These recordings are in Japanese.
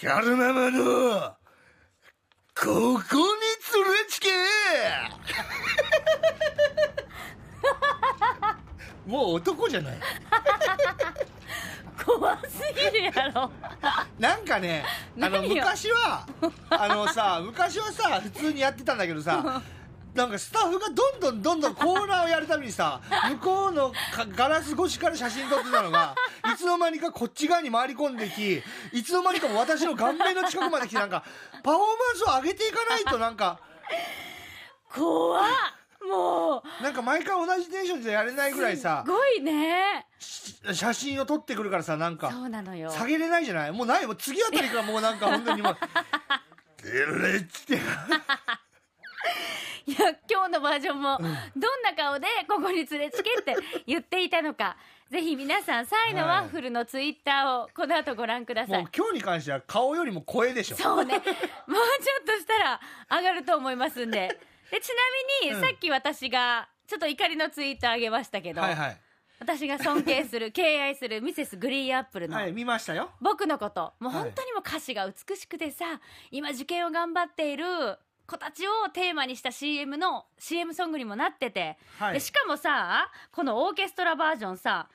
ギャルママの、ここに連れつけ。もう男じゃない。怖すぎるやろ。なんかね、あの、昔は、あのさ、昔はさ、普通にやってたんだけどさ、なんかスタッフがどんどんどんどんコーナーをやるたびにさ、向こうのかガラス越しから写真撮ってたのが、いつの間にかこっち側に回り込んでき、いつの間にかも私の顔面の近くまで来て、なんか、パフォーマンスを上げていかないとなんか、怖っ。もう。なんか毎回同じテンションじゃやれないぐらいさす、ごいね。し写真を撮ってくるからさ、なんか、そうなのよ。下げれないじゃない？もうない。もう次あたりからもうなんか本当にもう、てれっちって。いや今日のバージョンもどんな顔でここに連れつけって言っていたのか ぜひ皆さんサイのワッフルのツイッターをこの後ご覧ください、もう今日に関しては顔よりも声でしょ。そうね。もうちょっとしたら上がると思いますんで。でちなみに、うん。さっき私がちょっと怒りのツイートあげましたけど、はいはい。私が尊敬する 敬愛するミセスグリーンアップルの、はい、見ましたよ。僕のこと。もうはい。本当にもう歌詞が美しくてさ、今受験を頑張っている子たちをテーマにした CM の CM ソングにもなってて、はいでしかもさこのオーケストラバージョンさ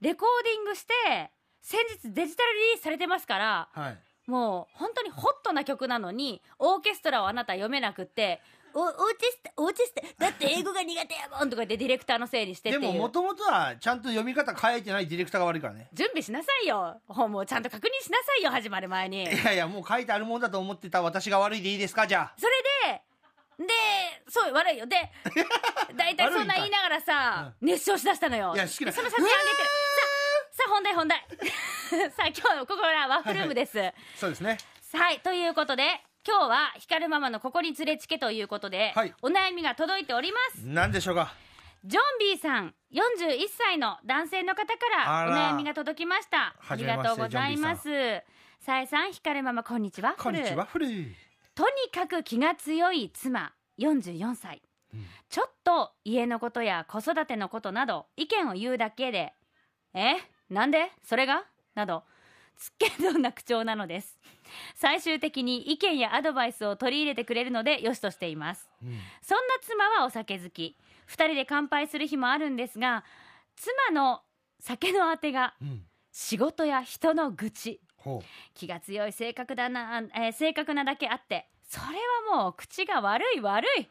レコーディングして先日デジタルリリースされてますからはい。もう本当にホットな曲なのにオーケストラをあなた読めなくっておオーティスオーティストだって英語が苦手やもんとか言ってディレクターのせいにしてでも、もともとはちゃんと読み方変えてないディレクターが悪いからね。準備しなさいよほもうちゃんと確認しなさいよ始まる前にいやいや、もう書いてあるもんだと思ってた私が悪いでいいですかじゃあ。それででそう悪いよ。で 大体そんな言いながらさ熱唱しだしたのよ。いや好きなでその写真あげてささあ本題本題。さあ今日ここからワッフルームです、そうですね。はいということで今日は光ママのここに連れつけということで、はい。お悩みが届いております。なんでしょうか？ジョンビーさん41歳の男性の方からお悩みが届きました。ありがとうございます。さえさん光ママこんにちは。こんにちは、フル。とにかく気が強い妻44歳、ちょっと家のことや子育てのことなど意見を言うだけで「え？なんで？それが?」などつっけどんな口調なのです。最終的に意見やアドバイスを取り入れてくれるのでよしとしています。うん。そんな妻はお酒好き。2人で乾杯する日もあるんですが妻の酒のあてがうん。仕事や人の愚痴。ほ気が強い性格だな、えー性格なだけあってそれはもう口が悪い悪い。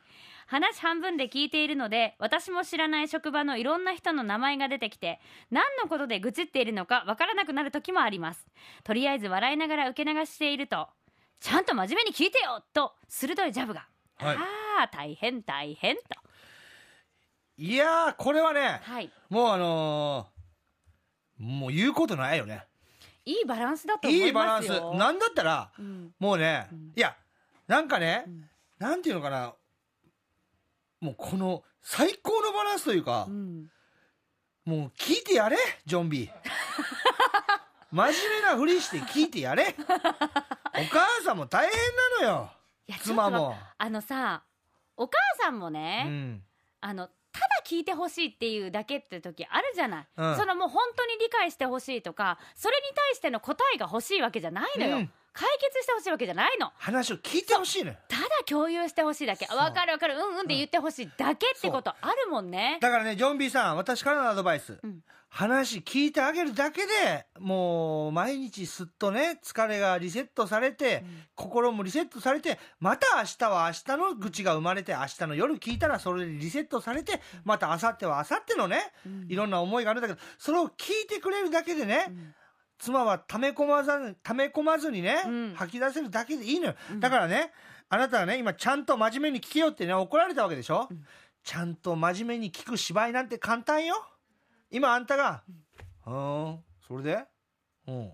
話半分で聞いているので私も知らない職場のいろんな人の名前が出てきて何のことで愚痴っているのかわからなくなる時もあります。とりあえず笑いながら受け流しているとちゃんと真面目に聞いてよと鋭いジャブが、はい。ああ大変大変と。う。いやー、これはね、はい。もうあのーもう言うことないよね。いいバランスだと思いいいバランス。ますよなんだったら、うん。もうね、ん。いや、なんかね、んなんていうのかな、もうこの最高のバランスというかう、んもう聞いてやれ、ジョンビー。真面目なふりして聞いてやれ。お母さんも大変なのよ。妻も。あのさお母さんもうね、ん。あのただ聞いてほしいっていうだけって時あるじゃない、うんそのもう本当に理解してほしいとかそれに対しての答えが欲しいわけじゃないのよ、うん解決してほしいわけじゃないの。話を聞いてほしいのよ。ただ共有してほしいだけ。そう。わかるわかる。うんうんって言ってほしいだけってこと。あるもんね。だからね、ジョンビーさん、私からのアドバイス。うん。話聞いてあげるだけでもう毎日すっとね疲れがリセットされて、心もリセットされてまた明日は明日の愚痴が生まれて明日の夜聞いたらそれでリセットされてまた明後日は明後日のね、うん。いろんな思いがあるんだけどそれを聞いてくれるだけでね、ん妻は溜め込まず溜め込まずにね、うん。吐き出せるだけでいいのよ、だからねあなたはね今ちゃんと真面目に聞けよってね怒られたわけでしょ、ちゃんと真面目に聞く芝居なんて簡単よ。今あんたが「うんそれで？うん。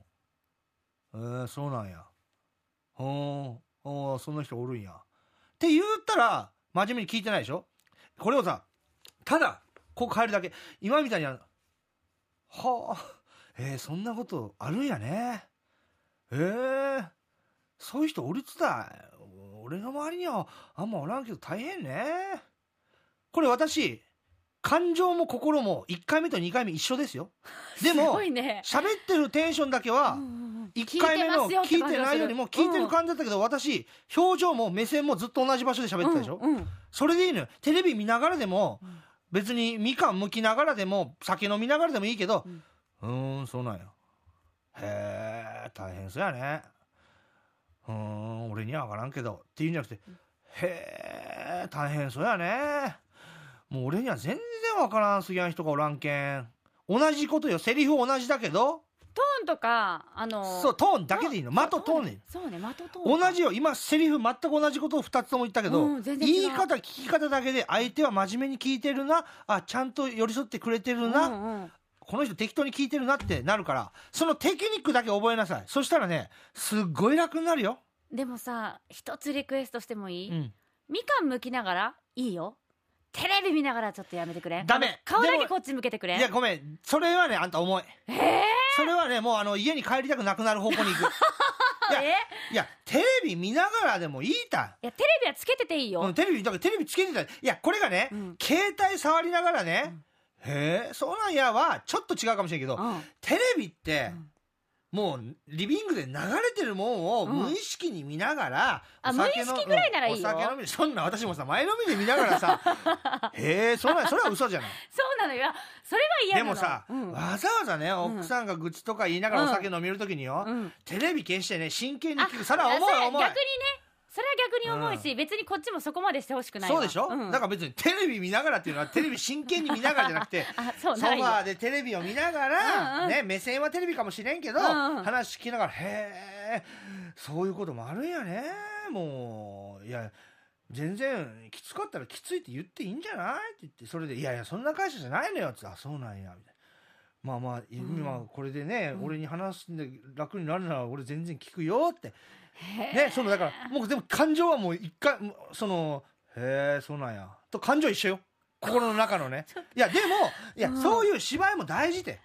えー、そうなんや。うん。うんそんな人おるんや」って言ったら真面目に聞いてないでしょ？これをさただこう変えるだけ。今みたいにあのはあえー、そんなことあるんやね。えー、そういう人おるつだ俺の周りにはあんまおらんけど大変ね。これ私感情も心も1回目と2回目一緒ですよ。ですもごいね。喋ってるテンションだけはうんうんうん。1回目の聞いてないよりも聞いてるか感じだったけど、私表情も目線もずっと同じ場所で喋ってたでしょ、うんうん。それでいいのよ。テレビ見ながらでも、うん。別にみかん剥きながらでも酒飲みながらでもいいけどうんうーんそうなんや。へえ大変そうやね。うーん俺には分からんけどっていうんじゃなくてへえ大変そうやね。もう俺には全然分からんすぎやん人がおらんけん。同じことよセリフ同じだけど。トーンとかあのそうトーンだけでいいの。間とトーンでいいのそうね的トーン同じよ。今セリフ全く同じことを2つとも言ったけど、うん言い方聞き方だけで相手は真面目に聞いてるな。あちゃんと寄り添ってくれてるな、うんうんこの人適当に聞いてるなってなるからそのテクニックだけ覚えなさい。そしたらねすっごい楽になるよ、でもさ一つリクエストしてもいい、うん、みかん剥きながらいいよ。テレビ見ながらちょっとやめてくれ。ダメ。顔だけこっち向けてくれ。いやごめん。それはねあんた重い。えー、それはねもうあの家に帰りたくなくなる方向に行く。いやえいやテレビ見ながらでもいいたいやテレビはつけてていいよ、うん、テレビだからテレビつけてた。いやこれがね、うん。携帯触りながらね、へえそうなんやはちょっと違うかもしれんけど、うん。テレビって、もうリビングで流れてるもんをうん。無意識に見ながら、あお酒の無意識ぐらいならいいよ。うんお酒飲みそんな私もさ前のみで見ながらさ へえそうなんやそれは嘘じゃない。そうなのよ。それは嫌なの。でもさ、うん。わざわざね奥さんが愚痴とか言いながらお酒飲みるときによ、うん。テレビ消してね真剣にあ聞く。それは重いそれ重い逆にねそれは逆に重いし、別にこっちもそこまでしてほしくないわ。そうでしょ、ん。だから別にテレビ見ながらっていうのはテレビ真剣に見ながらじゃなくて あそうソファーでテレビを見ながら、うんうん。ね、目線はテレビかもしれんけど、うんうん。話聞きながらへえそういうこともあるんやね。もういや全然きつかったらきついって言っていいんじゃない？って言ってそれで「いやいやそんな会社じゃないのよ」って言ってあそうなんや」みたいな。まあまあ、今これでね、うん。俺に話すんで楽になるなら俺全然聞くよってね、そのだからもうでも感情はもう一回そのへえそうなんや。と感情一緒よ。心の中のね。いやでもいや、うん。そういう芝居も大事で。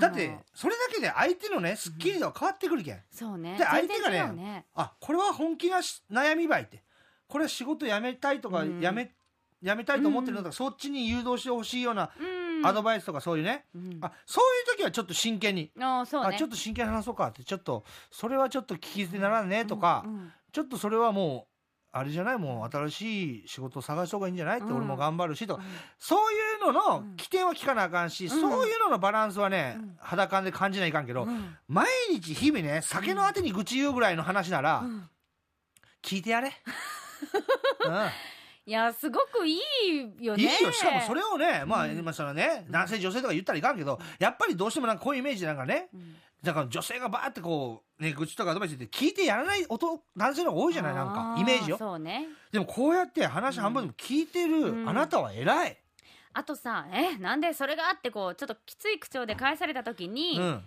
だってそれだけで相手のねスッキリ度は変わってくるけん、そうね。で相手がねね。あこれは本気なし悩みばいって。これは仕事辞めたいとか、うん。辞め辞めたいと思ってるのとか、そっちに誘導してほしいようなうんアドバイスとかそういうね、うん。あそういう時はちょっと真剣に、ね。あちょっと真剣に話そうかってちょっとそれはちょっと聞き捨てならんねとか、うん。うんちょっとそれはもうあれじゃない？もう新しい仕事を探した方がいいんじゃない？ってうん。俺も頑張るしとか、うん。そういうののうん。起点は聞かなあかんし、ん。そういうののバランスはね、うん。裸で感じないかんけど、うん。毎日日々ね酒のあてに愚痴言うぐらいの話なら、うん。聞いてやれ、いやすごくいいようん、いねいよ。しかもそれをねまあ、うん。今そのね男性女性とか言ったらいかんけどやっぱりどうしてもなんかこういうイメージなんかねうん。だから女性がバーってこうね愚痴とかアドバイス言って聞いてやらない男男性の方が多いじゃないなんかイメージよ。そうね。でもこうやって話半分でも聞いてる、うん。あなたは偉い、あとさえなんでそれがあってこうちょっときつい口調で返された時に、うん。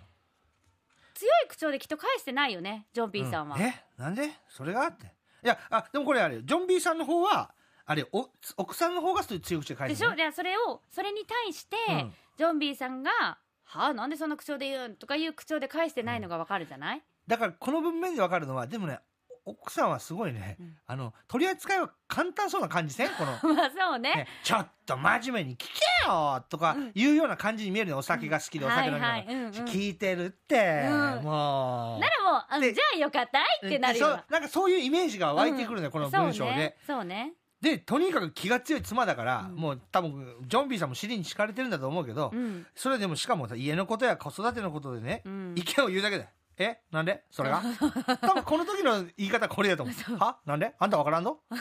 強い口調できっと返してないよねジョン・ピーさんは、うえなんで？それがあって。いやあでもこれあれジョン・ビーさんの方はあれお奥さんの方が強い口で書いてる、でしょ？でそれをそれに対して、うん。ジョン・ビーさんが「はあなんでそんな口調で言うん?」とかいう口調で返してないのがわかるじゃない、だからこの文面でわかるのはでもね奥さんはすごいね、うん。あの取り扱いは簡単そうな感じせん？この、まあそうね。ね、ちょっと真面目に聞けよ！とかいうような感じに見えるねお酒が好きでお酒飲みながら、聞いてるって、う。ん。もうならもうじゃあよかったいってなるよでそうなんかそういうイメージが湧いてくるね、この文章で、そうね。そうねでとにかく気が強い妻だから、うん。もう多分ジョンビーさんも尻に敷かれてるんだと思うけど、うん。それでもしかもさ家のことや子育てのことでね、うん。意見を言うだけでえ？なんで？それが？多分この時の言い方これだと思う。は？なんで？あんたわからんの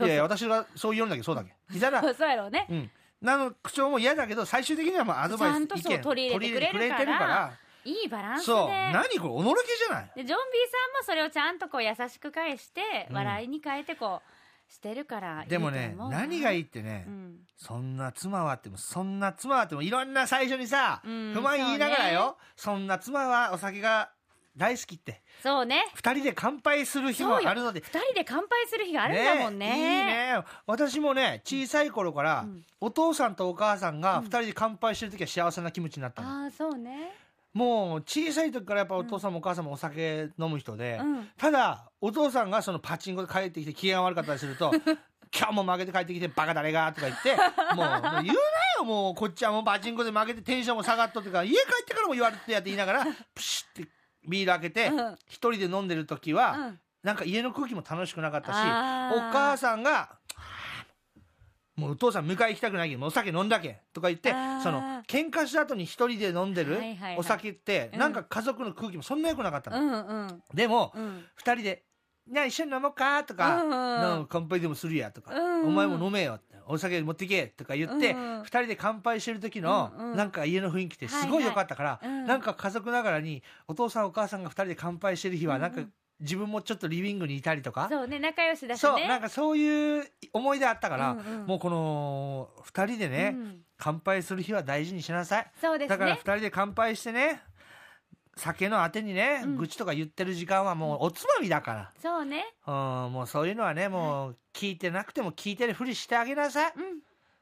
いやいや私がそう言うんだけどそうだけ？いな。そ うそうやろうね。うん。なの口調も嫌だけど最終的にはまあアドバイスちゃんとそう意見取り入れてくれるから。いいバランスで。そう。何これ？おのろけじゃない？でジョン・ビーさんもそれをちゃんとこう優しく返して、うん。笑いに変えてこうしてるからいいでもねと思うな。何がいいってね、うん。そんな妻はあってもそんな妻はあってもいろんな最初にさ、うん。不満言いながらよそ,、んな妻はお酒が大好きってそうね。二人で乾杯する日もあるので。二人で乾杯する日があるんだもんね。いいね。私もね小さい頃から、うん。お父さんとお母さんが二人で乾杯してる時は幸せな気持ちになったの、ああそうねもう小さい時からやっぱお父さんもお母さんもお酒飲む人で、うん。ただお父さんがそのパチンコで帰ってきて機嫌悪かったりすると 今日も負けて帰ってきてバカ誰が？とか言ってもうもう言うなよもうこっちはもうパチンコで負けてテンションも下がっとってから家帰ってからも言われてやって言いながらプシッてビール開けてうん。一人で飲んでる時うはん。なんか家の空気も楽しくなかったしお母さんが「もうお父さん迎え行きたくないけどお酒飲んだけ」とか言ってその喧嘩した後に一人で飲んでるお酒ってうん。なんか家族の空気もそんな良くなかったの。でもうん。二人で「じゃあ一緒に飲もうか」とか乾杯でもするや」とかお前も飲めよ」ってお酒持ってけ」とか言ってうんうん。二人で乾杯してる時のうなんか家の雰囲気ってすごい良かったからはなんか家族ながらにお父さんお母さんが二人で乾杯してる日はなんか自分もちょっとリビングにいたりとか？そうね仲良しだしね。そうなんかそういう思い出あったからうんうん。もうこの二人でねうん。乾杯する日は大事にしなさい。そうですだから二ね人で乾杯してね酒のあてにねうん。愚痴とか言ってる時間はもうおつまみだから。そうね。うんもうそういうのはねもう聞いてなくても聞いてるふりしてあげなさい。うん。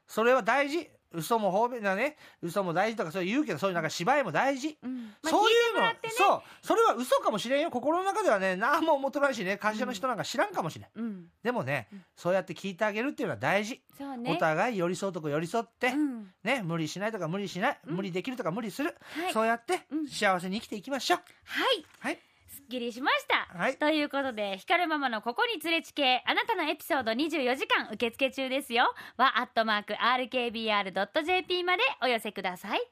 それは大事嘘も方便なね嘘も大事とかそう言うけどそういうなんか芝居も大事。うん。まあそういうの。ね。そう。それは嘘かもしれんよ。心の中ではね何も思ってないしね。会社の人なんか知らんかもしれん、うん。でもね、うん。そうやって聞いてあげるっていうのは大事、ね。お互い寄り添うとこ寄り添って、うん。ね無理しないとか無理しない、うん。無理できるとか無理する、はい。そうやってうん。幸せに生きていきましょう、はい。はい。すっきりしました、はい。ということで光るママのここに連れちけあなたのエピソード24時間受付中ですよ。はアットマーク RKBR.jp までお寄せください。